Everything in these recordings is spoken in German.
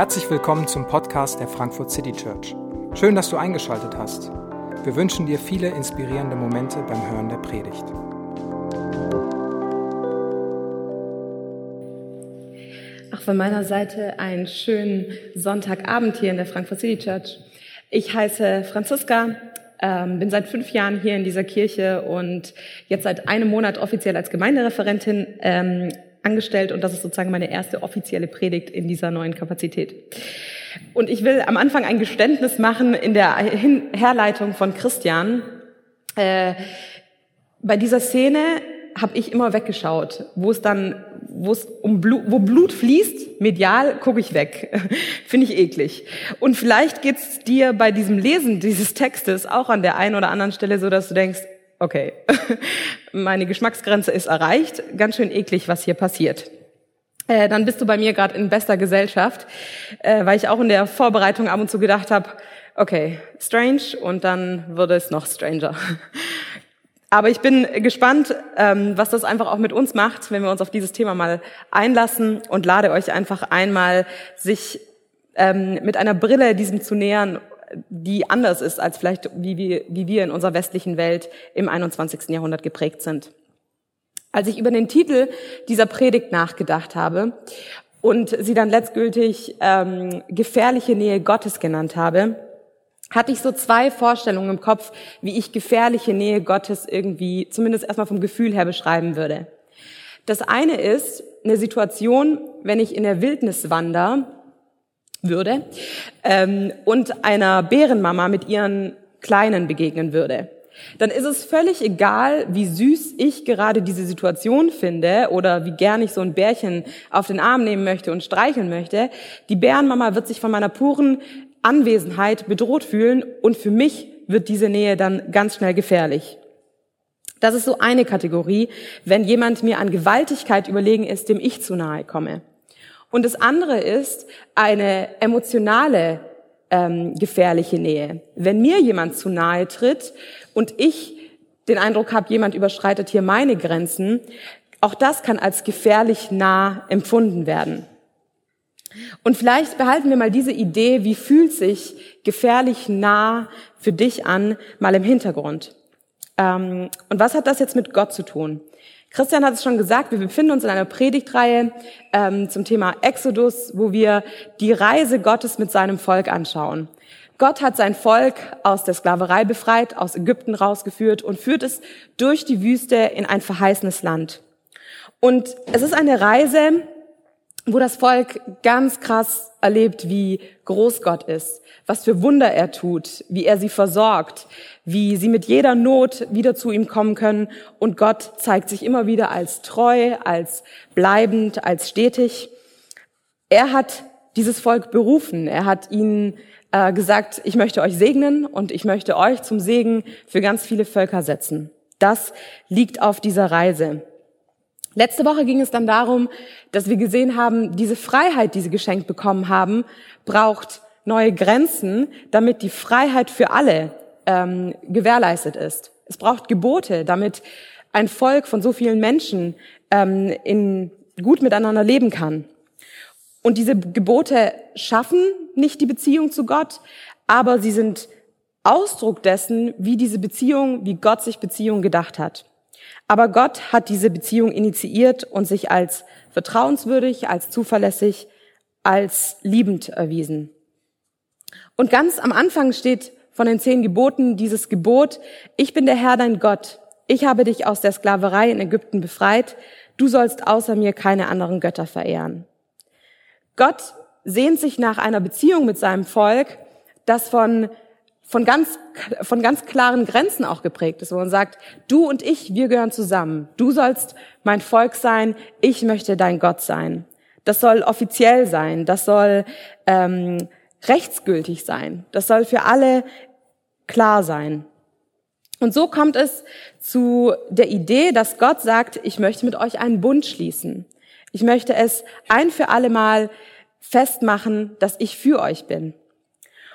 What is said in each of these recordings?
Herzlich willkommen zum Podcast der Frankfurt City Church. Schön, dass du eingeschaltet hast. Wir wünschen dir viele inspirierende Momente beim Hören der Predigt. Auch von meiner Seite einen schönen Sonntagabend hier in der Frankfurt City Church. Ich heiße Franziska, ähm, bin seit fünf Jahren hier in dieser Kirche und jetzt seit einem Monat offiziell als Gemeindereferentin ähm, angestellt und das ist sozusagen meine erste offizielle Predigt in dieser neuen Kapazität. Und ich will am Anfang ein Geständnis machen in der Herleitung von Christian. Äh, bei dieser Szene habe ich immer weggeschaut, wo es dann, wo es um Blut, wo Blut fließt, medial gucke ich weg, finde ich eklig. Und vielleicht geht's dir bei diesem Lesen dieses Textes auch an der einen oder anderen Stelle so, dass du denkst, okay, meine Geschmacksgrenze ist erreicht, ganz schön eklig, was hier passiert. Äh, dann bist du bei mir gerade in bester Gesellschaft, äh, weil ich auch in der Vorbereitung ab und zu gedacht habe, okay, strange und dann wurde es noch stranger. Aber ich bin gespannt, ähm, was das einfach auch mit uns macht, wenn wir uns auf dieses Thema mal einlassen und lade euch einfach einmal, sich ähm, mit einer Brille diesem zu nähern die anders ist als vielleicht, wie wir, wie wir in unserer westlichen Welt im 21. Jahrhundert geprägt sind. Als ich über den Titel dieser Predigt nachgedacht habe und sie dann letztgültig ähm, gefährliche Nähe Gottes genannt habe, hatte ich so zwei Vorstellungen im Kopf, wie ich gefährliche Nähe Gottes irgendwie, zumindest erstmal vom Gefühl her beschreiben würde. Das eine ist eine Situation, wenn ich in der Wildnis wandere würde ähm, und einer Bärenmama mit ihren Kleinen begegnen würde, dann ist es völlig egal, wie süß ich gerade diese Situation finde oder wie gern ich so ein Bärchen auf den Arm nehmen möchte und streicheln möchte. Die Bärenmama wird sich von meiner puren Anwesenheit bedroht fühlen und für mich wird diese Nähe dann ganz schnell gefährlich. Das ist so eine Kategorie, wenn jemand mir an Gewaltigkeit überlegen ist, dem ich zu nahe komme. Und das andere ist eine emotionale ähm, gefährliche Nähe. Wenn mir jemand zu nahe tritt und ich den Eindruck habe, jemand überschreitet hier meine Grenzen, auch das kann als gefährlich nah empfunden werden. Und vielleicht behalten wir mal diese Idee, wie fühlt sich gefährlich nah für dich an, mal im Hintergrund. Ähm, und was hat das jetzt mit Gott zu tun? Christian hat es schon gesagt, wir befinden uns in einer Predigtreihe ähm, zum Thema Exodus, wo wir die Reise Gottes mit seinem Volk anschauen. Gott hat sein Volk aus der Sklaverei befreit, aus Ägypten rausgeführt und führt es durch die Wüste in ein verheißenes Land. Und es ist eine Reise, wo das Volk ganz krass erlebt, wie groß Gott ist, was für Wunder er tut, wie er sie versorgt, wie sie mit jeder Not wieder zu ihm kommen können. Und Gott zeigt sich immer wieder als treu, als bleibend, als stetig. Er hat dieses Volk berufen. Er hat ihnen äh, gesagt, ich möchte euch segnen und ich möchte euch zum Segen für ganz viele Völker setzen. Das liegt auf dieser Reise. Letzte Woche ging es dann darum, dass wir gesehen haben, diese Freiheit, die sie geschenkt bekommen haben, braucht neue Grenzen, damit die Freiheit für alle ähm, gewährleistet ist. Es braucht Gebote, damit ein Volk von so vielen Menschen ähm, in, gut miteinander leben kann. Und diese Gebote schaffen nicht die Beziehung zu Gott, aber sie sind Ausdruck dessen, wie diese Beziehung, wie Gott sich Beziehung gedacht hat. Aber Gott hat diese Beziehung initiiert und sich als vertrauenswürdig, als zuverlässig, als liebend erwiesen. Und ganz am Anfang steht von den zehn Geboten dieses Gebot, ich bin der Herr dein Gott, ich habe dich aus der Sklaverei in Ägypten befreit, du sollst außer mir keine anderen Götter verehren. Gott sehnt sich nach einer Beziehung mit seinem Volk, das von von ganz, von ganz klaren Grenzen auch geprägt ist, wo man sagt, du und ich, wir gehören zusammen. Du sollst mein Volk sein, ich möchte dein Gott sein. Das soll offiziell sein, das soll ähm, rechtsgültig sein, das soll für alle klar sein. Und so kommt es zu der Idee, dass Gott sagt, ich möchte mit euch einen Bund schließen. Ich möchte es ein für alle Mal festmachen, dass ich für euch bin.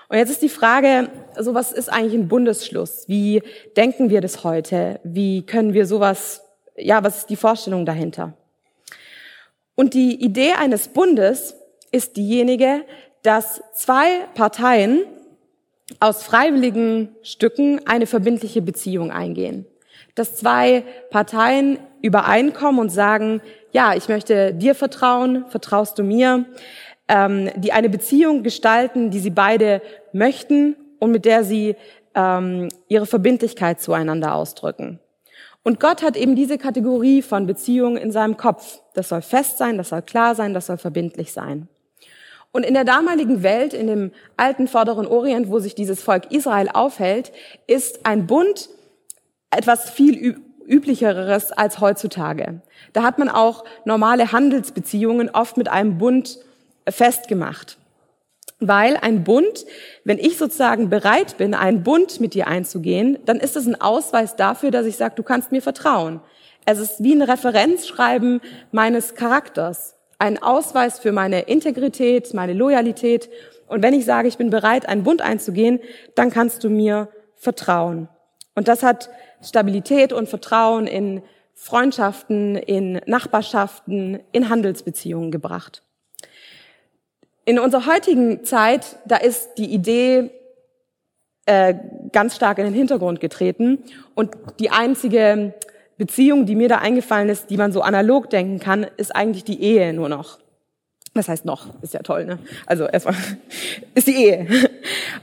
Und jetzt ist die Frage, so was ist eigentlich ein Bundesschluss? Wie denken wir das heute? Wie können wir sowas, ja, was ist die Vorstellung dahinter? Und die Idee eines Bundes ist diejenige, dass zwei Parteien aus freiwilligen Stücken eine verbindliche Beziehung eingehen. Dass zwei Parteien übereinkommen und sagen, ja, ich möchte dir vertrauen, vertraust du mir, ähm, die eine Beziehung gestalten, die sie beide möchten und mit der sie ähm, ihre Verbindlichkeit zueinander ausdrücken. Und Gott hat eben diese Kategorie von Beziehungen in seinem Kopf. Das soll fest sein, das soll klar sein, das soll verbindlich sein. Und in der damaligen Welt, in dem alten Vorderen Orient, wo sich dieses Volk Israel aufhält, ist ein Bund etwas viel üblicheres als heutzutage. Da hat man auch normale Handelsbeziehungen oft mit einem Bund festgemacht. Weil ein Bund, wenn ich sozusagen bereit bin, einen Bund mit dir einzugehen, dann ist es ein Ausweis dafür, dass ich sage, du kannst mir vertrauen. Es ist wie ein Referenzschreiben meines Charakters ein Ausweis für meine Integrität, meine Loyalität. Und wenn ich sage, ich bin bereit, einen Bund einzugehen, dann kannst du mir vertrauen. Und das hat Stabilität und Vertrauen in Freundschaften, in Nachbarschaften, in Handelsbeziehungen gebracht. In unserer heutigen Zeit, da ist die Idee äh, ganz stark in den Hintergrund getreten und die einzige Beziehung, die mir da eingefallen ist, die man so analog denken kann, ist eigentlich die Ehe nur noch. Das heißt noch, ist ja toll, ne? Also erstmal ist die Ehe.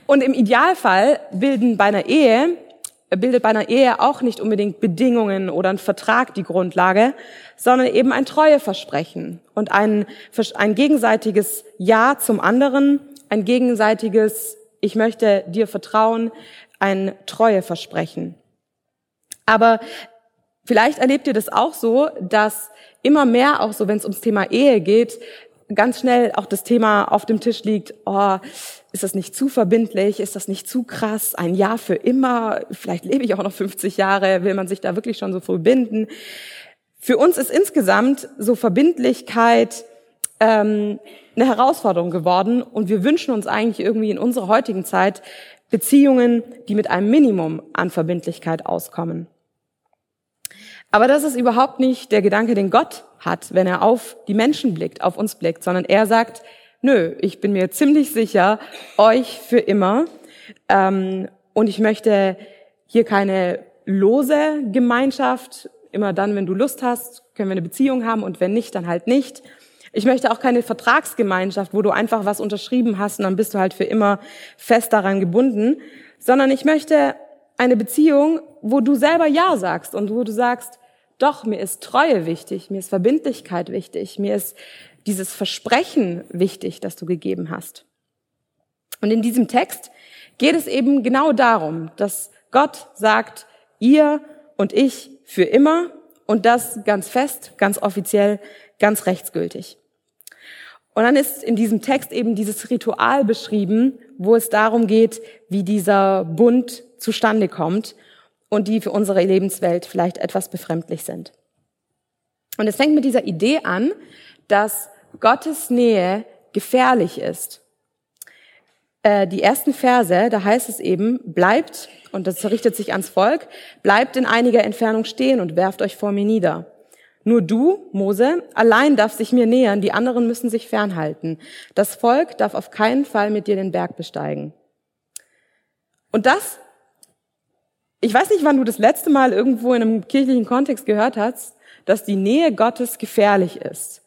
Und im Idealfall bilden bei einer Ehe bildet bei einer Ehe auch nicht unbedingt Bedingungen oder ein Vertrag die Grundlage, sondern eben ein Treueversprechen und ein, ein gegenseitiges Ja zum anderen, ein gegenseitiges Ich möchte dir vertrauen, ein Treueversprechen. Aber Vielleicht erlebt ihr das auch so, dass immer mehr auch so, wenn es ums Thema Ehe geht, ganz schnell auch das Thema auf dem Tisch liegt, oh, ist das nicht zu verbindlich, ist das nicht zu krass, ein Jahr für immer, vielleicht lebe ich auch noch 50 Jahre, will man sich da wirklich schon so früh binden. Für uns ist insgesamt so Verbindlichkeit ähm, eine Herausforderung geworden. Und wir wünschen uns eigentlich irgendwie in unserer heutigen Zeit Beziehungen, die mit einem Minimum an Verbindlichkeit auskommen. Aber das ist überhaupt nicht der Gedanke, den Gott hat, wenn er auf die Menschen blickt, auf uns blickt, sondern er sagt, nö, ich bin mir ziemlich sicher, euch für immer. Ähm, und ich möchte hier keine lose Gemeinschaft. Immer dann, wenn du Lust hast, können wir eine Beziehung haben und wenn nicht, dann halt nicht. Ich möchte auch keine Vertragsgemeinschaft, wo du einfach was unterschrieben hast und dann bist du halt für immer fest daran gebunden, sondern ich möchte eine Beziehung, wo du selber Ja sagst und wo du sagst, doch, mir ist Treue wichtig, mir ist Verbindlichkeit wichtig, mir ist dieses Versprechen wichtig, das du gegeben hast. Und in diesem Text geht es eben genau darum, dass Gott sagt, ihr und ich für immer und das ganz fest, ganz offiziell, ganz rechtsgültig. Und dann ist in diesem Text eben dieses Ritual beschrieben, wo es darum geht, wie dieser Bund zustande kommt und die für unsere Lebenswelt vielleicht etwas befremdlich sind. Und es fängt mit dieser Idee an, dass Gottes Nähe gefährlich ist. Äh, die ersten Verse, da heißt es eben, bleibt, und das richtet sich ans Volk, bleibt in einiger Entfernung stehen und werft euch vor mir nieder. Nur du, Mose, allein darf sich mir nähern, die anderen müssen sich fernhalten. Das Volk darf auf keinen Fall mit dir den Berg besteigen. Und das ich weiß nicht, wann du das letzte Mal irgendwo in einem kirchlichen Kontext gehört hast, dass die Nähe Gottes gefährlich ist.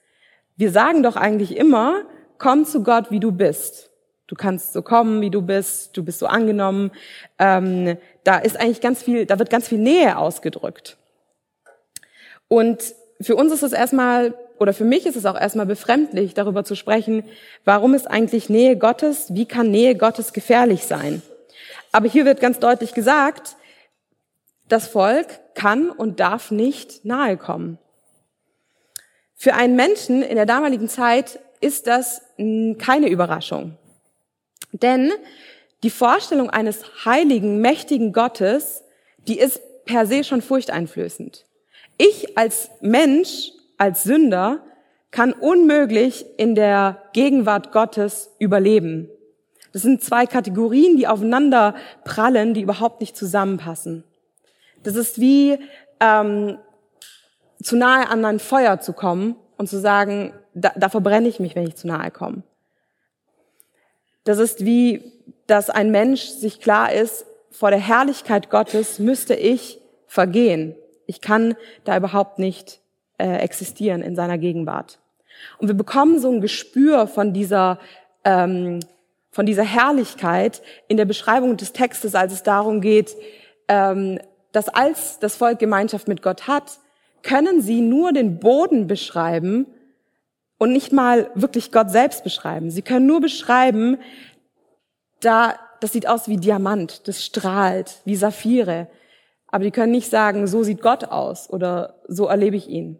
Wir sagen doch eigentlich immer, komm zu Gott, wie du bist. Du kannst so kommen, wie du bist, du bist so angenommen. Ähm, da ist eigentlich ganz viel, da wird ganz viel Nähe ausgedrückt. Und für uns ist es erstmal, oder für mich ist es auch erstmal befremdlich, darüber zu sprechen, warum ist eigentlich Nähe Gottes, wie kann Nähe Gottes gefährlich sein? Aber hier wird ganz deutlich gesagt, das Volk kann und darf nicht nahe kommen. Für einen Menschen in der damaligen Zeit ist das keine Überraschung. Denn die Vorstellung eines heiligen, mächtigen Gottes, die ist per se schon furchteinflößend. Ich als Mensch, als Sünder, kann unmöglich in der Gegenwart Gottes überleben. Das sind zwei Kategorien, die aufeinander prallen, die überhaupt nicht zusammenpassen. Das ist wie ähm, zu nahe an ein Feuer zu kommen und zu sagen, da, da verbrenne ich mich, wenn ich zu nahe komme. Das ist wie, dass ein Mensch sich klar ist, vor der Herrlichkeit Gottes müsste ich vergehen. Ich kann da überhaupt nicht äh, existieren in seiner Gegenwart. Und wir bekommen so ein Gespür von dieser, ähm, von dieser Herrlichkeit in der Beschreibung des Textes, als es darum geht, ähm, dass als das Volk Gemeinschaft mit Gott hat, können sie nur den Boden beschreiben und nicht mal wirklich Gott selbst beschreiben. Sie können nur beschreiben, da, das sieht aus wie Diamant, das strahlt, wie Saphire. Aber die können nicht sagen, so sieht Gott aus oder so erlebe ich ihn.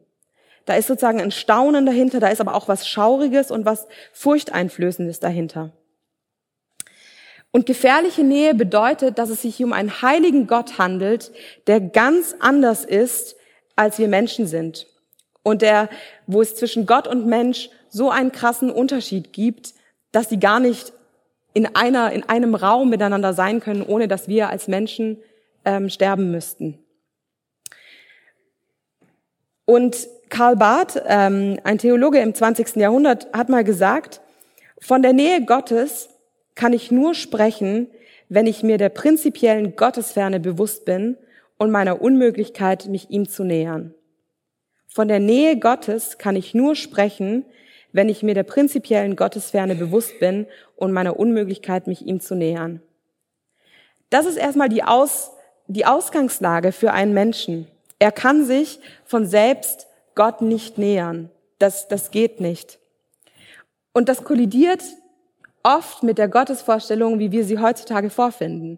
Da ist sozusagen ein Staunen dahinter, da ist aber auch was Schauriges und was Furchteinflößendes dahinter. Und gefährliche Nähe bedeutet, dass es sich um einen heiligen Gott handelt, der ganz anders ist, als wir Menschen sind. Und der, wo es zwischen Gott und Mensch so einen krassen Unterschied gibt, dass sie gar nicht in einer, in einem Raum miteinander sein können, ohne dass wir als Menschen ähm, sterben müssten. Und Karl Barth, ähm, ein Theologe im 20. Jahrhundert, hat mal gesagt, von der Nähe Gottes kann ich nur sprechen, wenn ich mir der prinzipiellen Gottesferne bewusst bin und meiner Unmöglichkeit, mich ihm zu nähern. Von der Nähe Gottes kann ich nur sprechen, wenn ich mir der prinzipiellen Gottesferne bewusst bin und meiner Unmöglichkeit, mich ihm zu nähern. Das ist erstmal die, Aus, die Ausgangslage für einen Menschen. Er kann sich von selbst Gott nicht nähern. Das, das geht nicht. Und das kollidiert oft mit der Gottesvorstellung, wie wir sie heutzutage vorfinden.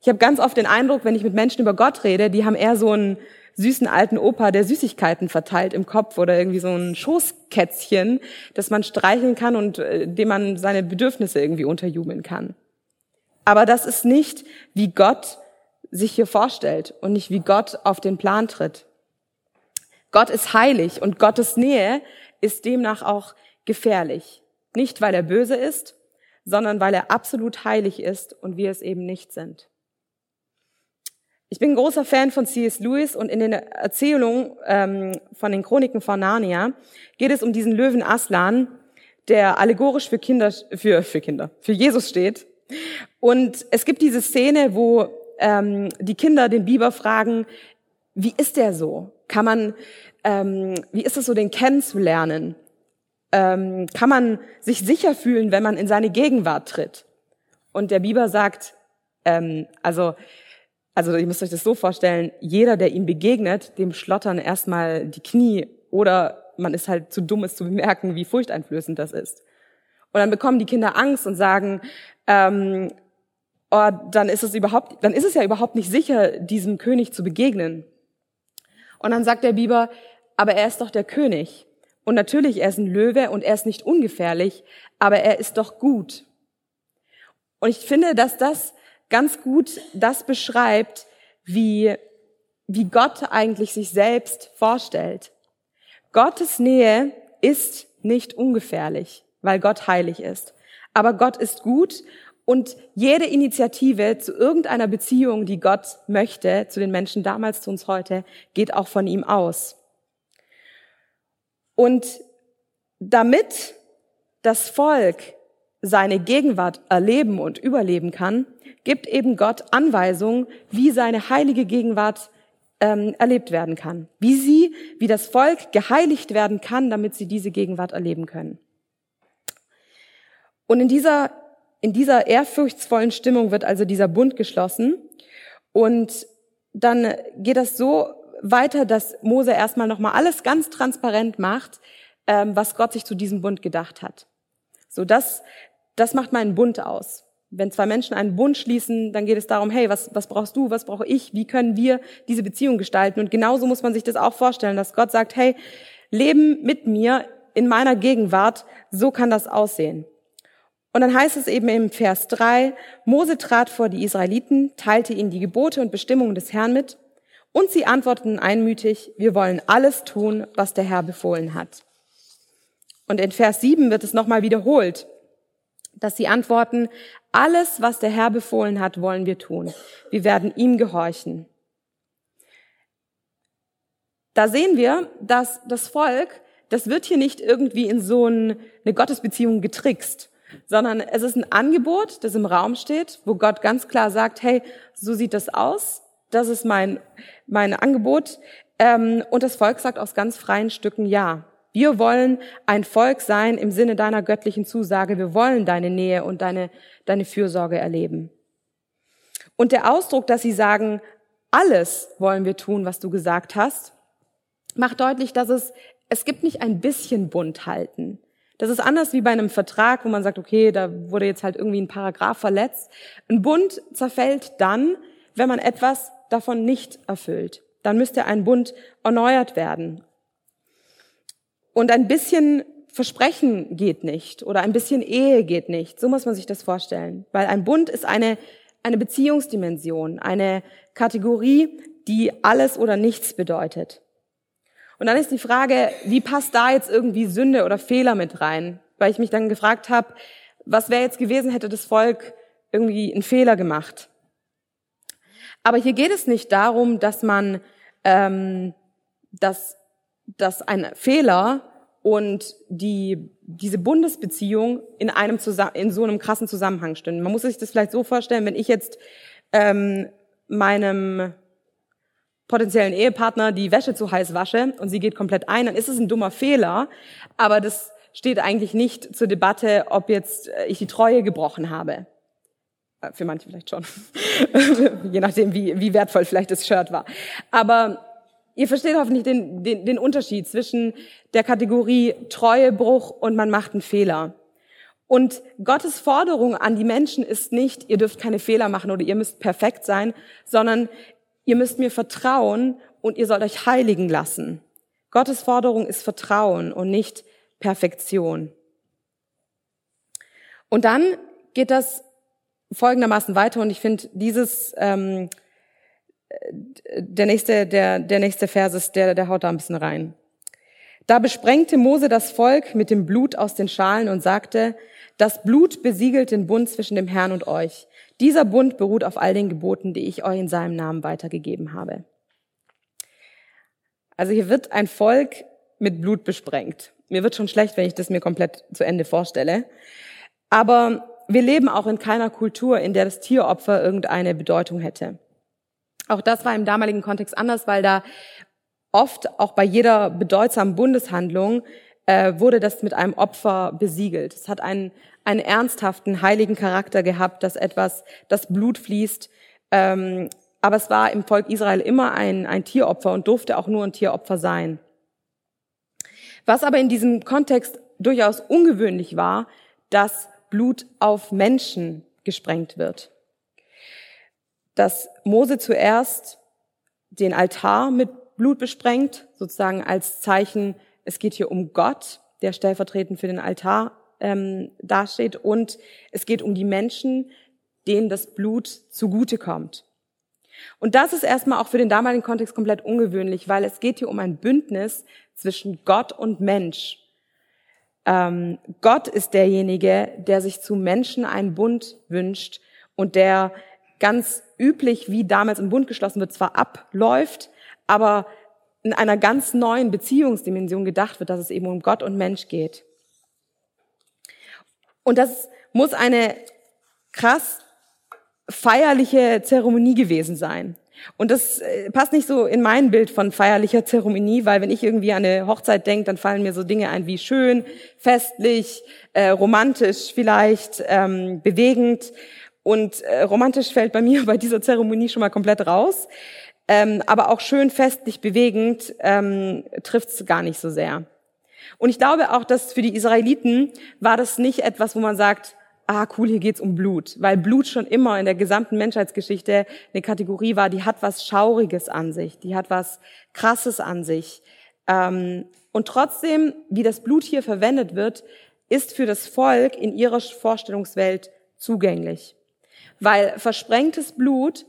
Ich habe ganz oft den Eindruck, wenn ich mit Menschen über Gott rede, die haben eher so einen süßen alten Opa, der Süßigkeiten verteilt im Kopf oder irgendwie so ein Schoßkätzchen, das man streicheln kann und äh, dem man seine Bedürfnisse irgendwie unterjubeln kann. Aber das ist nicht, wie Gott sich hier vorstellt und nicht wie Gott auf den Plan tritt. Gott ist heilig und Gottes Nähe ist demnach auch gefährlich. Nicht, weil er böse ist, sondern weil er absolut heilig ist und wir es eben nicht sind. Ich bin ein großer Fan von C.S. Lewis und in den Erzählungen ähm, von den Chroniken von Narnia geht es um diesen Löwen Aslan, der allegorisch für Kinder, für, für Kinder, für Jesus steht. Und es gibt diese Szene, wo ähm, die Kinder den Biber fragen, wie ist der so? Kann man, ähm, wie ist es so, den kennenzulernen? Ähm, kann man sich sicher fühlen, wenn man in seine Gegenwart tritt? Und der Biber sagt, ähm, also, also ihr müsst euch das so vorstellen, jeder, der ihm begegnet, dem schlottern erstmal die Knie oder man ist halt zu dumm, es zu bemerken, wie furchteinflößend das ist. Und dann bekommen die Kinder Angst und sagen, ähm, oh, dann ist es überhaupt, dann ist es ja überhaupt nicht sicher, diesem König zu begegnen. Und dann sagt der Biber, aber er ist doch der König. Und natürlich, er ist ein Löwe und er ist nicht ungefährlich, aber er ist doch gut. Und ich finde, dass das ganz gut das beschreibt, wie, wie Gott eigentlich sich selbst vorstellt. Gottes Nähe ist nicht ungefährlich, weil Gott heilig ist. Aber Gott ist gut und jede Initiative zu irgendeiner Beziehung, die Gott möchte, zu den Menschen damals, zu uns heute, geht auch von ihm aus. Und damit das Volk seine Gegenwart erleben und überleben kann, gibt eben Gott Anweisungen, wie seine heilige Gegenwart ähm, erlebt werden kann, wie sie, wie das Volk geheiligt werden kann, damit sie diese Gegenwart erleben können. Und in dieser in dieser ehrfurchtsvollen Stimmung wird also dieser Bund geschlossen. Und dann geht das so weiter, dass Mose erstmal nochmal alles ganz transparent macht, ähm, was Gott sich zu diesem Bund gedacht hat. So, das, das macht meinen Bund aus. Wenn zwei Menschen einen Bund schließen, dann geht es darum, hey, was, was brauchst du, was brauche ich, wie können wir diese Beziehung gestalten? Und genauso muss man sich das auch vorstellen, dass Gott sagt, hey, Leben mit mir in meiner Gegenwart, so kann das aussehen. Und dann heißt es eben im Vers 3, Mose trat vor die Israeliten, teilte ihnen die Gebote und Bestimmungen des Herrn mit, und sie antworteten einmütig, wir wollen alles tun, was der Herr befohlen hat. Und in Vers 7 wird es nochmal wiederholt, dass sie antworten, alles, was der Herr befohlen hat, wollen wir tun. Wir werden ihm gehorchen. Da sehen wir, dass das Volk das wird hier nicht irgendwie in so eine Gottesbeziehung getrickst, sondern es ist ein Angebot, das im Raum steht, wo Gott ganz klar sagt, hey, so sieht das aus, das ist mein, mein Angebot. Ähm, und das Volk sagt aus ganz freien Stücken ja. Wir wollen ein Volk sein im Sinne deiner göttlichen Zusage. Wir wollen deine Nähe und deine, deine Fürsorge erleben. Und der Ausdruck, dass sie sagen, alles wollen wir tun, was du gesagt hast, macht deutlich, dass es, es gibt nicht ein bisschen Bund halten. Das ist anders wie bei einem Vertrag, wo man sagt, okay, da wurde jetzt halt irgendwie ein Paragraph verletzt. Ein Bund zerfällt dann, wenn man etwas davon nicht erfüllt. Dann müsste ein Bund erneuert werden. Und ein bisschen Versprechen geht nicht oder ein bisschen Ehe geht nicht. So muss man sich das vorstellen. Weil ein Bund ist eine, eine Beziehungsdimension, eine Kategorie, die alles oder nichts bedeutet. Und dann ist die Frage, wie passt da jetzt irgendwie Sünde oder Fehler mit rein? Weil ich mich dann gefragt habe, was wäre jetzt gewesen, hätte das Volk irgendwie einen Fehler gemacht? Aber hier geht es nicht darum, dass man, ähm, dass, dass ein Fehler und die, diese Bundesbeziehung in einem in so einem krassen Zusammenhang stehen. Man muss sich das vielleicht so vorstellen, wenn ich jetzt ähm, meinem potenziellen Ehepartner die Wäsche zu heiß wasche und sie geht komplett ein, dann ist es ein dummer Fehler, aber das steht eigentlich nicht zur Debatte, ob jetzt äh, ich die Treue gebrochen habe. Äh, für manche vielleicht schon. Je nachdem, wie, wie wertvoll vielleicht das Shirt war. Aber ihr versteht hoffentlich den, den, den Unterschied zwischen der Kategorie Treuebruch und man macht einen Fehler. Und Gottes Forderung an die Menschen ist nicht, ihr dürft keine Fehler machen oder ihr müsst perfekt sein, sondern ihr müsst mir vertrauen und ihr sollt euch heiligen lassen. Gottes Forderung ist Vertrauen und nicht Perfektion. Und dann geht das folgendermaßen weiter und ich finde dieses ähm, der nächste der der nächste Vers ist der der haut da ein bisschen rein. Da besprengte Mose das Volk mit dem Blut aus den Schalen und sagte: Das Blut besiegelt den Bund zwischen dem Herrn und euch. Dieser Bund beruht auf all den Geboten, die ich euch in seinem Namen weitergegeben habe. Also hier wird ein Volk mit Blut besprengt. Mir wird schon schlecht, wenn ich das mir komplett zu Ende vorstelle. Aber wir leben auch in keiner Kultur, in der das Tieropfer irgendeine Bedeutung hätte. Auch das war im damaligen Kontext anders, weil da oft auch bei jeder bedeutsamen Bundeshandlung äh, wurde das mit einem Opfer besiegelt. Es hat einen, einen ernsthaften, heiligen Charakter gehabt, dass etwas, das Blut fließt. Ähm, aber es war im Volk Israel immer ein, ein Tieropfer und durfte auch nur ein Tieropfer sein. Was aber in diesem Kontext durchaus ungewöhnlich war, dass Blut auf Menschen gesprengt wird. Dass Mose zuerst den Altar mit Blut besprengt, sozusagen als Zeichen, es geht hier um Gott, der stellvertretend für den Altar ähm, dasteht, und es geht um die Menschen, denen das Blut zugute kommt. Und das ist erstmal auch für den damaligen Kontext komplett ungewöhnlich, weil es geht hier um ein Bündnis zwischen Gott und Mensch. Ähm, Gott ist derjenige, der sich zu Menschen einen Bund wünscht und der ganz üblich, wie damals ein Bund geschlossen wird, zwar abläuft, aber in einer ganz neuen Beziehungsdimension gedacht wird, dass es eben um Gott und Mensch geht. Und das muss eine krass feierliche Zeremonie gewesen sein. Und das äh, passt nicht so in mein Bild von feierlicher Zeremonie, weil wenn ich irgendwie an eine Hochzeit denke, dann fallen mir so Dinge ein wie schön, festlich, äh, romantisch vielleicht, ähm, bewegend. Und äh, romantisch fällt bei mir bei dieser Zeremonie schon mal komplett raus. Ähm, aber auch schön, festlich, bewegend ähm, trifft gar nicht so sehr. Und ich glaube auch, dass für die Israeliten war das nicht etwas, wo man sagt, ah cool, hier geht's um Blut, weil Blut schon immer in der gesamten Menschheitsgeschichte eine Kategorie war, die hat was Schauriges an sich, die hat was Krasses an sich. Ähm, und trotzdem, wie das Blut hier verwendet wird, ist für das Volk in ihrer Vorstellungswelt zugänglich. Weil versprengtes Blut,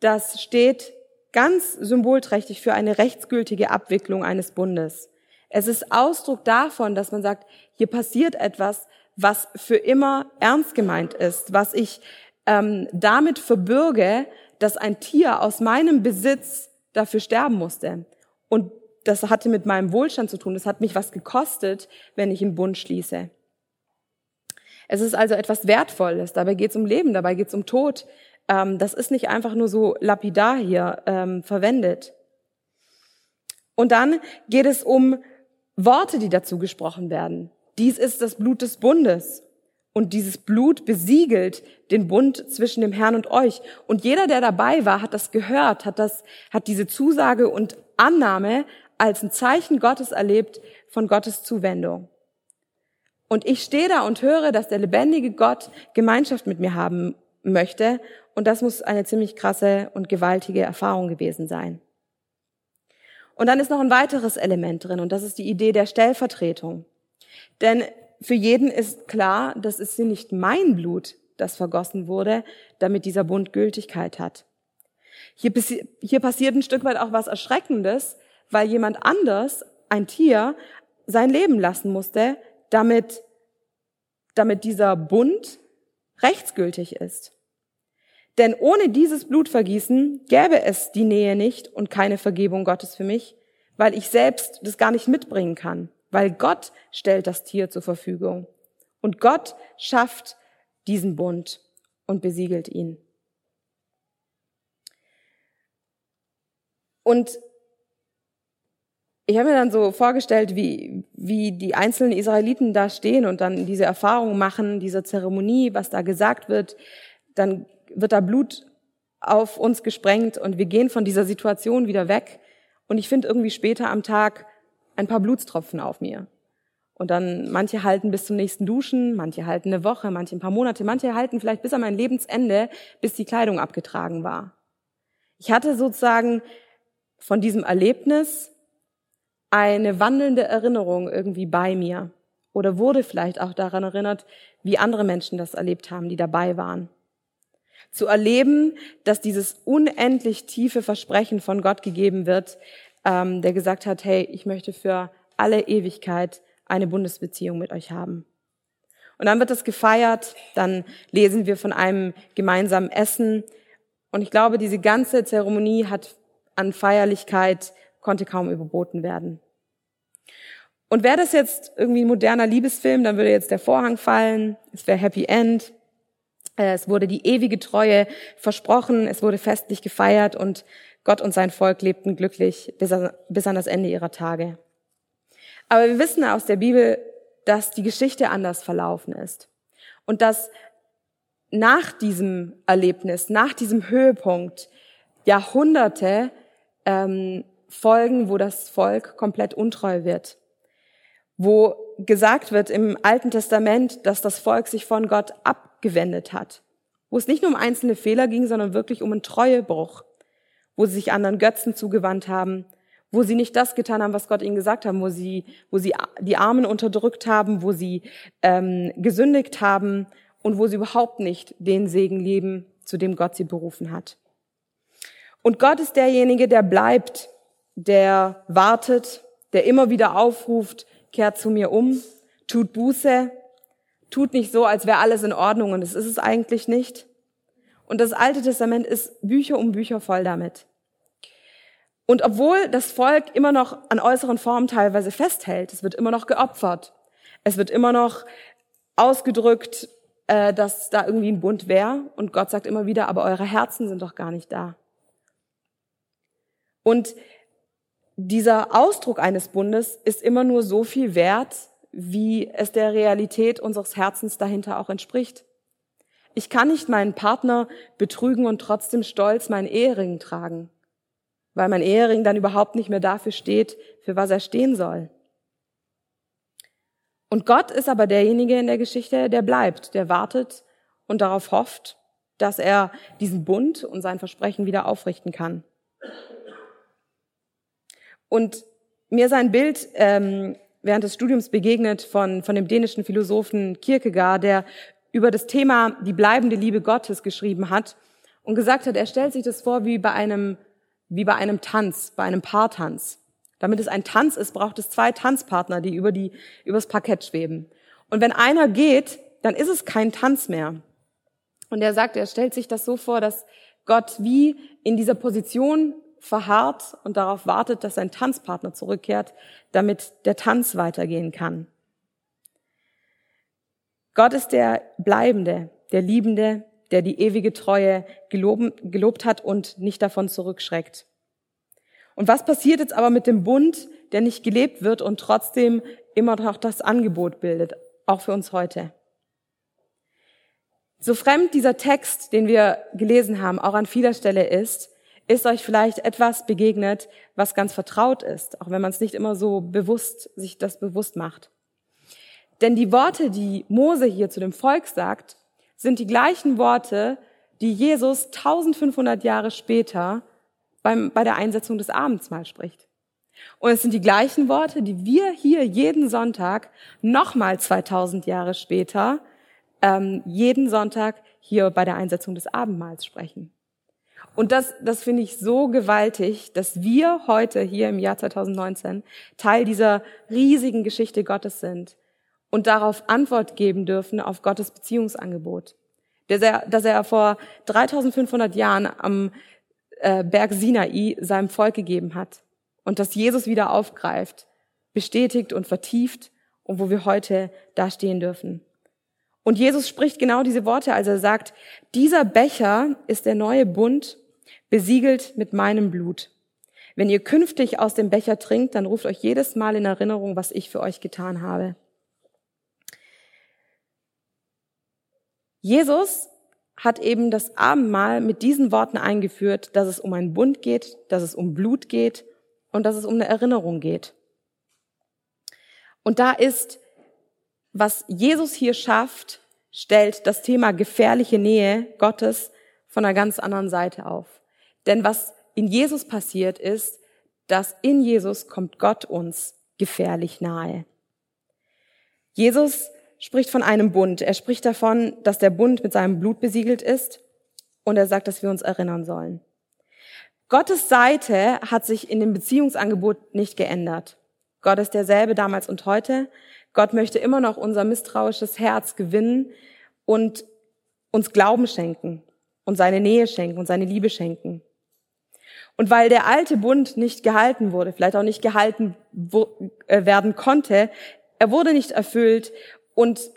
das steht ganz symbolträchtig für eine rechtsgültige Abwicklung eines Bundes. Es ist Ausdruck davon, dass man sagt, hier passiert etwas, was für immer ernst gemeint ist, was ich ähm, damit verbürge, dass ein Tier aus meinem Besitz dafür sterben musste. Und das hatte mit meinem Wohlstand zu tun. Das hat mich was gekostet, wenn ich einen Bund schließe. Es ist also etwas Wertvolles. Dabei geht es um Leben, dabei geht es um Tod. Ähm, das ist nicht einfach nur so lapidar hier ähm, verwendet. Und dann geht es um Worte, die dazu gesprochen werden. Dies ist das Blut des Bundes. Und dieses Blut besiegelt den Bund zwischen dem Herrn und euch. Und jeder, der dabei war, hat das gehört, hat das, hat diese Zusage und Annahme als ein Zeichen Gottes erlebt von Gottes Zuwendung. Und ich stehe da und höre, dass der lebendige Gott Gemeinschaft mit mir haben möchte. Und das muss eine ziemlich krasse und gewaltige Erfahrung gewesen sein. Und dann ist noch ein weiteres Element drin, und das ist die Idee der Stellvertretung. Denn für jeden ist klar, das ist nicht mein Blut, das vergossen wurde, damit dieser Bund Gültigkeit hat. Hier, hier passiert ein Stück weit auch was Erschreckendes, weil jemand anders, ein Tier, sein Leben lassen musste, damit, damit dieser Bund rechtsgültig ist. Denn ohne dieses Blutvergießen gäbe es die Nähe nicht und keine Vergebung Gottes für mich, weil ich selbst das gar nicht mitbringen kann, weil Gott stellt das Tier zur Verfügung. Und Gott schafft diesen Bund und besiegelt ihn. Und ich habe mir dann so vorgestellt, wie, wie die einzelnen Israeliten da stehen und dann diese Erfahrung machen, diese Zeremonie, was da gesagt wird. Dann wird da Blut auf uns gesprengt und wir gehen von dieser Situation wieder weg. Und ich finde irgendwie später am Tag ein paar Blutstropfen auf mir. Und dann manche halten bis zum nächsten Duschen, manche halten eine Woche, manche ein paar Monate, manche halten vielleicht bis an mein Lebensende, bis die Kleidung abgetragen war. Ich hatte sozusagen von diesem Erlebnis eine wandelnde Erinnerung irgendwie bei mir oder wurde vielleicht auch daran erinnert, wie andere Menschen das erlebt haben, die dabei waren. Zu erleben, dass dieses unendlich tiefe Versprechen von Gott gegeben wird, ähm, der gesagt hat, hey, ich möchte für alle Ewigkeit eine Bundesbeziehung mit euch haben. Und dann wird das gefeiert, dann lesen wir von einem gemeinsamen Essen. Und ich glaube, diese ganze Zeremonie hat an Feierlichkeit konnte kaum überboten werden. Und wäre das jetzt irgendwie ein moderner Liebesfilm, dann würde jetzt der Vorhang fallen, es wäre Happy End, äh, es wurde die ewige Treue versprochen, es wurde festlich gefeiert und Gott und sein Volk lebten glücklich bis an, bis an das Ende ihrer Tage. Aber wir wissen aus der Bibel, dass die Geschichte anders verlaufen ist und dass nach diesem Erlebnis, nach diesem Höhepunkt Jahrhunderte ähm, folgen, wo das Volk komplett untreu wird, wo gesagt wird im Alten Testament, dass das Volk sich von Gott abgewendet hat, wo es nicht nur um einzelne Fehler ging, sondern wirklich um einen Treuebruch, wo sie sich anderen Götzen zugewandt haben, wo sie nicht das getan haben, was Gott ihnen gesagt haben, wo sie, wo sie die Armen unterdrückt haben, wo sie ähm, gesündigt haben und wo sie überhaupt nicht den Segen leben, zu dem Gott sie berufen hat. Und Gott ist derjenige, der bleibt, der wartet, der immer wieder aufruft, kehrt zu mir um, tut Buße, tut nicht so, als wäre alles in Ordnung und es ist es eigentlich nicht. Und das Alte Testament ist Bücher um Bücher voll damit. Und obwohl das Volk immer noch an äußeren Formen teilweise festhält, es wird immer noch geopfert, es wird immer noch ausgedrückt, äh, dass da irgendwie ein Bund wäre. Und Gott sagt immer wieder, aber eure Herzen sind doch gar nicht da. Und dieser Ausdruck eines Bundes ist immer nur so viel wert, wie es der Realität unseres Herzens dahinter auch entspricht. Ich kann nicht meinen Partner betrügen und trotzdem stolz meinen Ehering tragen, weil mein Ehering dann überhaupt nicht mehr dafür steht, für was er stehen soll. Und Gott ist aber derjenige in der Geschichte, der bleibt, der wartet und darauf hofft, dass er diesen Bund und sein Versprechen wieder aufrichten kann. Und mir ist ein Bild ähm, während des Studiums begegnet von, von dem dänischen Philosophen Kierkegaard, der über das Thema die bleibende Liebe Gottes geschrieben hat und gesagt hat, er stellt sich das vor wie bei einem, wie bei einem Tanz, bei einem Paartanz. Damit es ein Tanz ist, braucht es zwei Tanzpartner, die über die, übers Parkett schweben. Und wenn einer geht, dann ist es kein Tanz mehr. Und er sagt, er stellt sich das so vor, dass Gott wie in dieser Position verharrt und darauf wartet, dass sein Tanzpartner zurückkehrt, damit der Tanz weitergehen kann. Gott ist der Bleibende, der Liebende, der die ewige Treue geloben, gelobt hat und nicht davon zurückschreckt. Und was passiert jetzt aber mit dem Bund, der nicht gelebt wird und trotzdem immer noch das Angebot bildet, auch für uns heute? So fremd dieser Text, den wir gelesen haben, auch an vieler Stelle ist, ist euch vielleicht etwas begegnet, was ganz vertraut ist, auch wenn man es nicht immer so bewusst, sich das bewusst macht. Denn die Worte, die Mose hier zu dem Volk sagt, sind die gleichen Worte, die Jesus 1500 Jahre später beim, bei der Einsetzung des Abendmahls spricht. Und es sind die gleichen Worte, die wir hier jeden Sonntag, nochmal 2000 Jahre später, ähm, jeden Sonntag hier bei der Einsetzung des Abendmahls sprechen. Und das, das finde ich so gewaltig, dass wir heute hier im Jahr 2019 Teil dieser riesigen Geschichte Gottes sind und darauf Antwort geben dürfen auf Gottes Beziehungsangebot. Dass er, dass er vor 3500 Jahren am äh, Berg Sinai seinem Volk gegeben hat und dass Jesus wieder aufgreift, bestätigt und vertieft und wo wir heute da stehen dürfen. Und Jesus spricht genau diese Worte, als er sagt, dieser Becher ist der neue Bund, besiegelt mit meinem Blut. Wenn ihr künftig aus dem Becher trinkt, dann ruft euch jedes Mal in Erinnerung, was ich für euch getan habe. Jesus hat eben das Abendmahl mit diesen Worten eingeführt, dass es um einen Bund geht, dass es um Blut geht und dass es um eine Erinnerung geht. Und da ist, was Jesus hier schafft, stellt das Thema gefährliche Nähe Gottes von einer ganz anderen Seite auf. Denn was in Jesus passiert ist, dass in Jesus kommt Gott uns gefährlich nahe. Jesus spricht von einem Bund. Er spricht davon, dass der Bund mit seinem Blut besiegelt ist und er sagt, dass wir uns erinnern sollen. Gottes Seite hat sich in dem Beziehungsangebot nicht geändert. Gott ist derselbe damals und heute. Gott möchte immer noch unser misstrauisches Herz gewinnen und uns Glauben schenken und seine Nähe schenken und seine Liebe schenken. Und weil der alte Bund nicht gehalten wurde, vielleicht auch nicht gehalten äh, werden konnte, er wurde nicht erfüllt und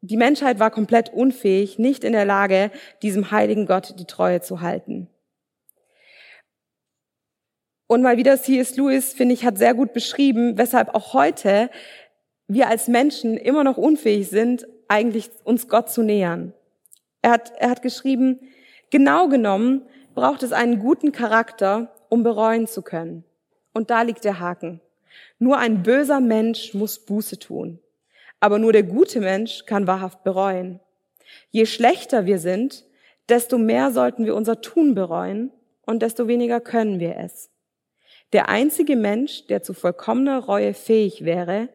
die Menschheit war komplett unfähig, nicht in der Lage, diesem heiligen Gott die Treue zu halten. Und mal wieder C.S. Lewis, finde ich, hat sehr gut beschrieben, weshalb auch heute wir als Menschen immer noch unfähig sind, eigentlich uns Gott zu nähern. Er hat, er hat geschrieben, genau genommen braucht es einen guten Charakter, um bereuen zu können. Und da liegt der Haken. Nur ein böser Mensch muss Buße tun. Aber nur der gute Mensch kann wahrhaft bereuen. Je schlechter wir sind, desto mehr sollten wir unser Tun bereuen und desto weniger können wir es. Der einzige Mensch, der zu vollkommener Reue fähig wäre,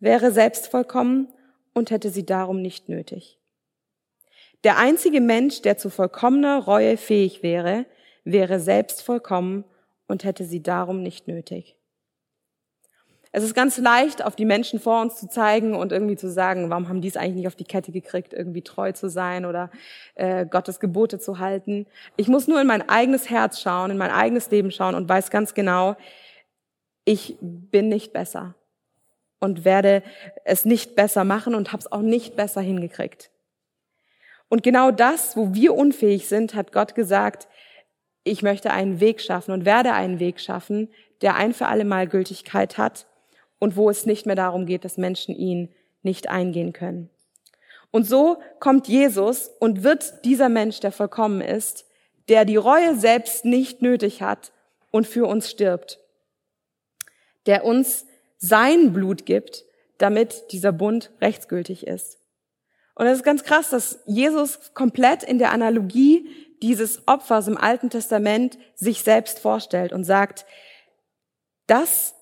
wäre selbst vollkommen und hätte sie darum nicht nötig. Der einzige Mensch, der zu vollkommener Reue fähig wäre, wäre selbst vollkommen und hätte sie darum nicht nötig. Es ist ganz leicht, auf die Menschen vor uns zu zeigen und irgendwie zu sagen, warum haben die es eigentlich nicht auf die Kette gekriegt, irgendwie treu zu sein oder äh, Gottes Gebote zu halten. Ich muss nur in mein eigenes Herz schauen, in mein eigenes Leben schauen und weiß ganz genau, ich bin nicht besser und werde es nicht besser machen und habe es auch nicht besser hingekriegt. Und genau das, wo wir unfähig sind, hat Gott gesagt, ich möchte einen Weg schaffen und werde einen Weg schaffen, der ein für alle Mal Gültigkeit hat und wo es nicht mehr darum geht, dass Menschen ihn nicht eingehen können. Und so kommt Jesus und wird dieser Mensch, der vollkommen ist, der die Reue selbst nicht nötig hat und für uns stirbt, der uns sein Blut gibt, damit dieser Bund rechtsgültig ist. Und es ist ganz krass, dass Jesus komplett in der Analogie dieses Opfers im Alten Testament sich selbst vorstellt und sagt, das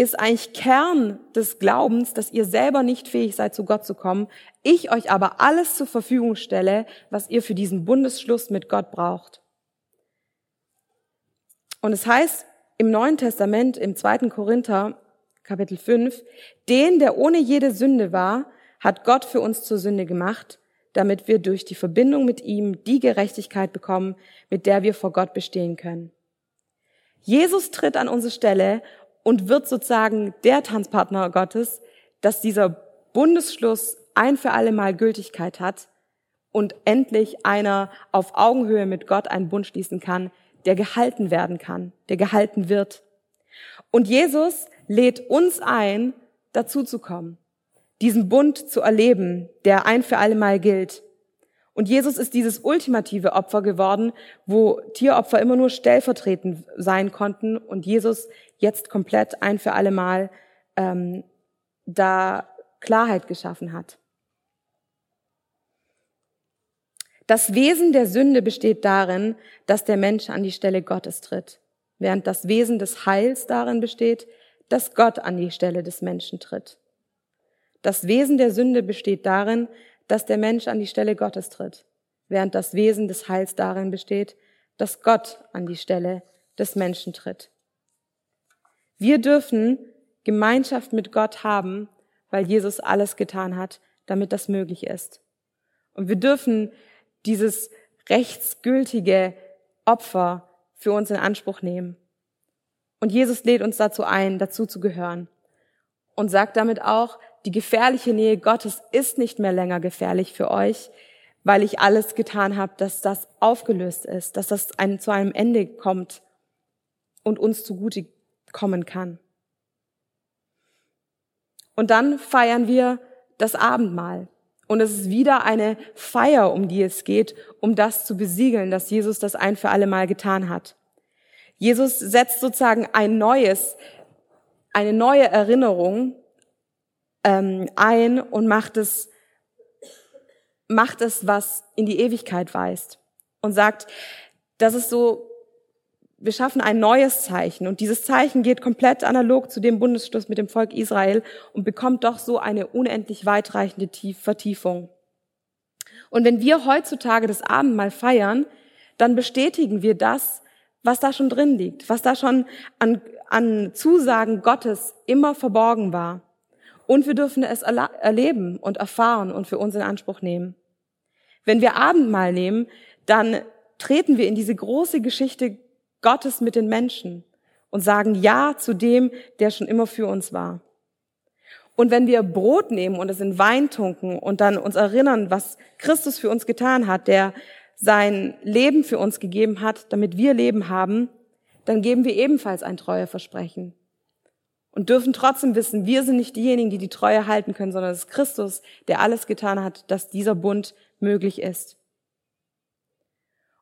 ist eigentlich Kern des Glaubens, dass ihr selber nicht fähig seid, zu Gott zu kommen. Ich euch aber alles zur Verfügung stelle, was ihr für diesen Bundesschluss mit Gott braucht. Und es heißt im Neuen Testament, im zweiten Korinther, Kapitel 5, den, der ohne jede Sünde war, hat Gott für uns zur Sünde gemacht, damit wir durch die Verbindung mit ihm die Gerechtigkeit bekommen, mit der wir vor Gott bestehen können. Jesus tritt an unsere Stelle und wird sozusagen der Tanzpartner Gottes, dass dieser Bundesschluss ein für alle Mal Gültigkeit hat und endlich einer auf Augenhöhe mit Gott einen Bund schließen kann, der gehalten werden kann, der gehalten wird. Und Jesus lädt uns ein, dazu zu kommen, diesen Bund zu erleben, der ein für alle Mal gilt. Und Jesus ist dieses ultimative Opfer geworden, wo Tieropfer immer nur stellvertretend sein konnten und Jesus jetzt komplett ein für alle Mal ähm, da Klarheit geschaffen hat. Das Wesen der Sünde besteht darin, dass der Mensch an die Stelle Gottes tritt, während das Wesen des Heils darin besteht, dass Gott an die Stelle des Menschen tritt. Das Wesen der Sünde besteht darin, dass der Mensch an die Stelle Gottes tritt, während das Wesen des Heils darin besteht, dass Gott an die Stelle des Menschen tritt. Wir dürfen Gemeinschaft mit Gott haben, weil Jesus alles getan hat, damit das möglich ist. Und wir dürfen dieses rechtsgültige Opfer für uns in Anspruch nehmen. Und Jesus lädt uns dazu ein, dazu zu gehören. Und sagt damit auch, die gefährliche Nähe Gottes ist nicht mehr länger gefährlich für euch, weil ich alles getan habe, dass das aufgelöst ist, dass das ein, zu einem Ende kommt und uns zugute kommen kann. Und dann feiern wir das Abendmahl. Und es ist wieder eine Feier, um die es geht, um das zu besiegeln, dass Jesus das ein für alle Mal getan hat. Jesus setzt sozusagen ein neues, eine neue Erinnerung ähm, ein und macht es, macht es, was in die Ewigkeit weist. Und sagt, das ist so wir schaffen ein neues Zeichen und dieses Zeichen geht komplett analog zu dem Bundesschluss mit dem Volk Israel und bekommt doch so eine unendlich weitreichende Vertiefung. Und wenn wir heutzutage das Abendmahl feiern, dann bestätigen wir das, was da schon drin liegt, was da schon an, an Zusagen Gottes immer verborgen war. Und wir dürfen es erleben und erfahren und für uns in Anspruch nehmen. Wenn wir Abendmahl nehmen, dann treten wir in diese große Geschichte Gottes mit den Menschen und sagen Ja zu dem, der schon immer für uns war. Und wenn wir Brot nehmen und es in Wein tunken und dann uns erinnern, was Christus für uns getan hat, der sein Leben für uns gegeben hat, damit wir Leben haben, dann geben wir ebenfalls ein Treueversprechen. Und dürfen trotzdem wissen, wir sind nicht diejenigen, die die Treue halten können, sondern es ist Christus, der alles getan hat, dass dieser Bund möglich ist.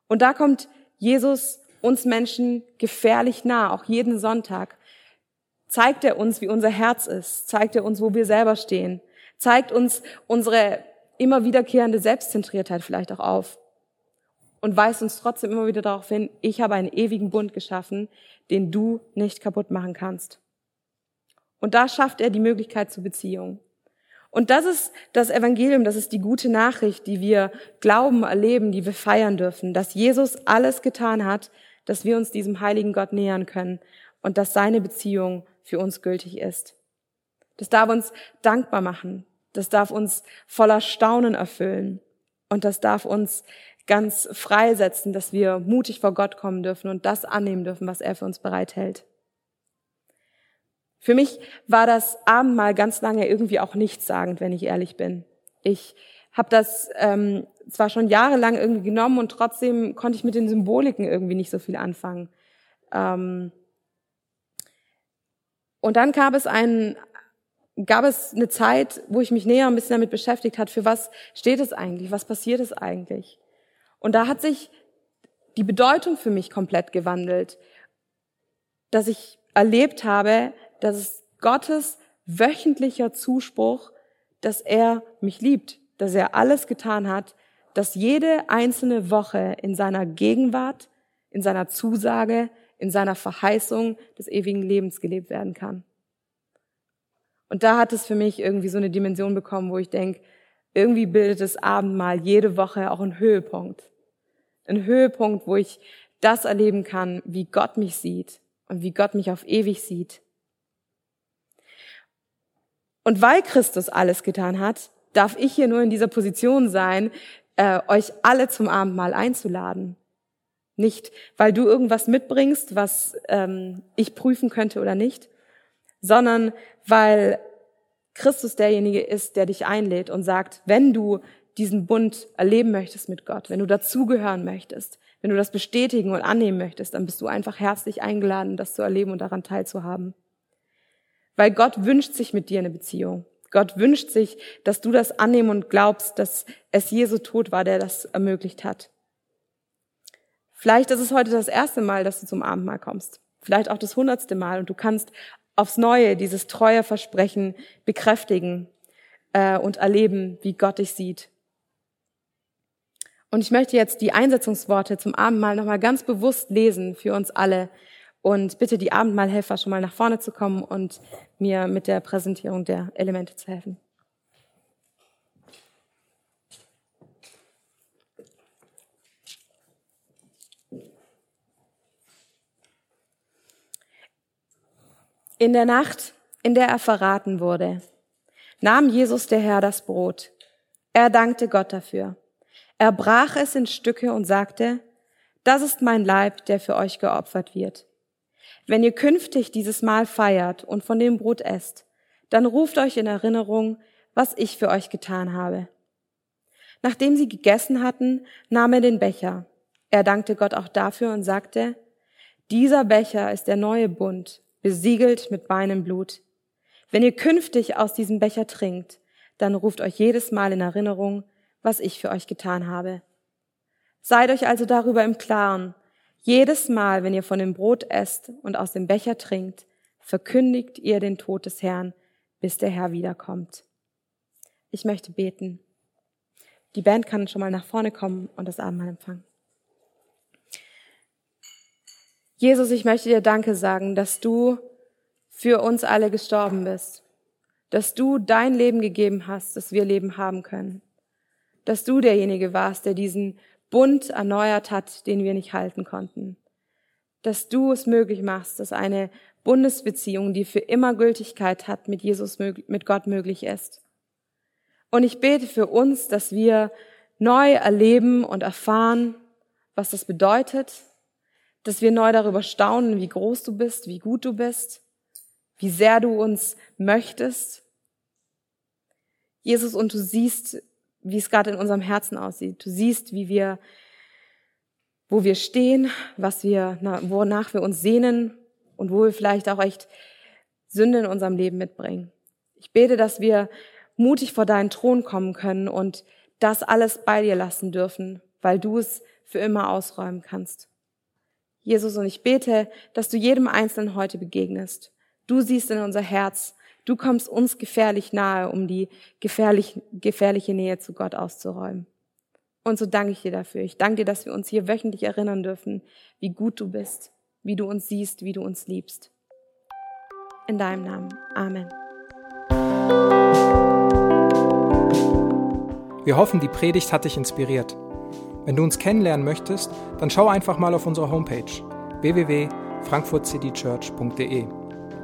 Und da kommt Jesus uns Menschen gefährlich nah, auch jeden Sonntag. Zeigt er uns, wie unser Herz ist, zeigt er uns, wo wir selber stehen, zeigt uns unsere immer wiederkehrende Selbstzentriertheit vielleicht auch auf und weist uns trotzdem immer wieder darauf hin, ich habe einen ewigen Bund geschaffen, den du nicht kaputt machen kannst. Und da schafft er die Möglichkeit zur Beziehung. Und das ist das Evangelium, das ist die gute Nachricht, die wir glauben, erleben, die wir feiern dürfen, dass Jesus alles getan hat, dass wir uns diesem heiligen Gott nähern können und dass seine Beziehung für uns gültig ist. Das darf uns dankbar machen. Das darf uns voller Staunen erfüllen. Und das darf uns ganz freisetzen, dass wir mutig vor Gott kommen dürfen und das annehmen dürfen, was er für uns bereithält. Für mich war das Abendmahl ganz lange irgendwie auch nichtssagend, wenn ich ehrlich bin. Ich habe das ähm, zwar schon jahrelang irgendwie genommen und trotzdem konnte ich mit den Symboliken irgendwie nicht so viel anfangen. Ähm und dann gab es einen, gab es eine Zeit, wo ich mich näher ein bisschen damit beschäftigt hat, für was steht es eigentlich, was passiert es eigentlich. Und da hat sich die Bedeutung für mich komplett gewandelt, dass ich erlebt habe, dass es Gottes wöchentlicher Zuspruch, dass er mich liebt, dass er alles getan hat, dass jede einzelne Woche in seiner Gegenwart, in seiner Zusage, in seiner Verheißung des ewigen Lebens gelebt werden kann. Und da hat es für mich irgendwie so eine Dimension bekommen, wo ich denke, irgendwie bildet das Abendmahl jede Woche auch einen Höhepunkt. Ein Höhepunkt, wo ich das erleben kann, wie Gott mich sieht und wie Gott mich auf ewig sieht. Und weil Christus alles getan hat, darf ich hier nur in dieser Position sein, äh, euch alle zum Abendmahl einzuladen. Nicht, weil du irgendwas mitbringst, was ähm, ich prüfen könnte oder nicht, sondern weil Christus derjenige ist, der dich einlädt und sagt, wenn du diesen Bund erleben möchtest mit Gott, wenn du dazugehören möchtest, wenn du das bestätigen und annehmen möchtest, dann bist du einfach herzlich eingeladen, das zu erleben und daran teilzuhaben. Weil Gott wünscht sich mit dir eine Beziehung. Gott wünscht sich, dass du das annehmen und glaubst, dass es Jesu Tod war, der das ermöglicht hat. Vielleicht ist es heute das erste Mal, dass du zum Abendmahl kommst. Vielleicht auch das hundertste Mal und du kannst aufs Neue dieses treue Versprechen bekräftigen äh, und erleben, wie Gott dich sieht. Und ich möchte jetzt die Einsetzungsworte zum Abendmahl nochmal ganz bewusst lesen für uns alle und bitte die Abendmahlhelfer schon mal nach vorne zu kommen und mir mit der Präsentierung der Elemente zu helfen. In der Nacht, in der er verraten wurde, nahm Jesus der Herr das Brot. Er dankte Gott dafür. Er brach es in Stücke und sagte, das ist mein Leib, der für euch geopfert wird. Wenn ihr künftig dieses Mahl feiert und von dem Brot esst, dann ruft euch in Erinnerung, was ich für euch getan habe. Nachdem sie gegessen hatten, nahm er den Becher. Er dankte Gott auch dafür und sagte, dieser Becher ist der neue Bund, besiegelt mit meinem Blut. Wenn ihr künftig aus diesem Becher trinkt, dann ruft euch jedes Mal in Erinnerung, was ich für euch getan habe. Seid euch also darüber im Klaren, jedes Mal, wenn ihr von dem Brot esst und aus dem Becher trinkt, verkündigt ihr den Tod des Herrn, bis der Herr wiederkommt. Ich möchte beten. Die Band kann schon mal nach vorne kommen und das Abendmahl empfangen. Jesus, ich möchte dir Danke sagen, dass du für uns alle gestorben bist, dass du dein Leben gegeben hast, dass wir Leben haben können, dass du derjenige warst, der diesen Bund erneuert hat, den wir nicht halten konnten, dass du es möglich machst, dass eine Bundesbeziehung, die für immer Gültigkeit hat, mit Jesus, mit Gott möglich ist. Und ich bete für uns, dass wir neu erleben und erfahren, was das bedeutet, dass wir neu darüber staunen, wie groß du bist, wie gut du bist, wie sehr du uns möchtest. Jesus, und du siehst, wie es gerade in unserem Herzen aussieht. Du siehst, wie wir, wo wir stehen, was wir, wonach wir uns sehnen und wo wir vielleicht auch echt Sünde in unserem Leben mitbringen. Ich bete, dass wir mutig vor deinen Thron kommen können und das alles bei dir lassen dürfen, weil du es für immer ausräumen kannst. Jesus, und ich bete, dass du jedem Einzelnen heute begegnest. Du siehst in unser Herz. Du kommst uns gefährlich nahe, um die gefährlich, gefährliche Nähe zu Gott auszuräumen. Und so danke ich dir dafür. Ich danke dir, dass wir uns hier wöchentlich erinnern dürfen, wie gut du bist, wie du uns siehst, wie du uns liebst. In deinem Namen. Amen. Wir hoffen, die Predigt hat dich inspiriert. Wenn du uns kennenlernen möchtest, dann schau einfach mal auf unsere Homepage www.frankfurtcitychurch.de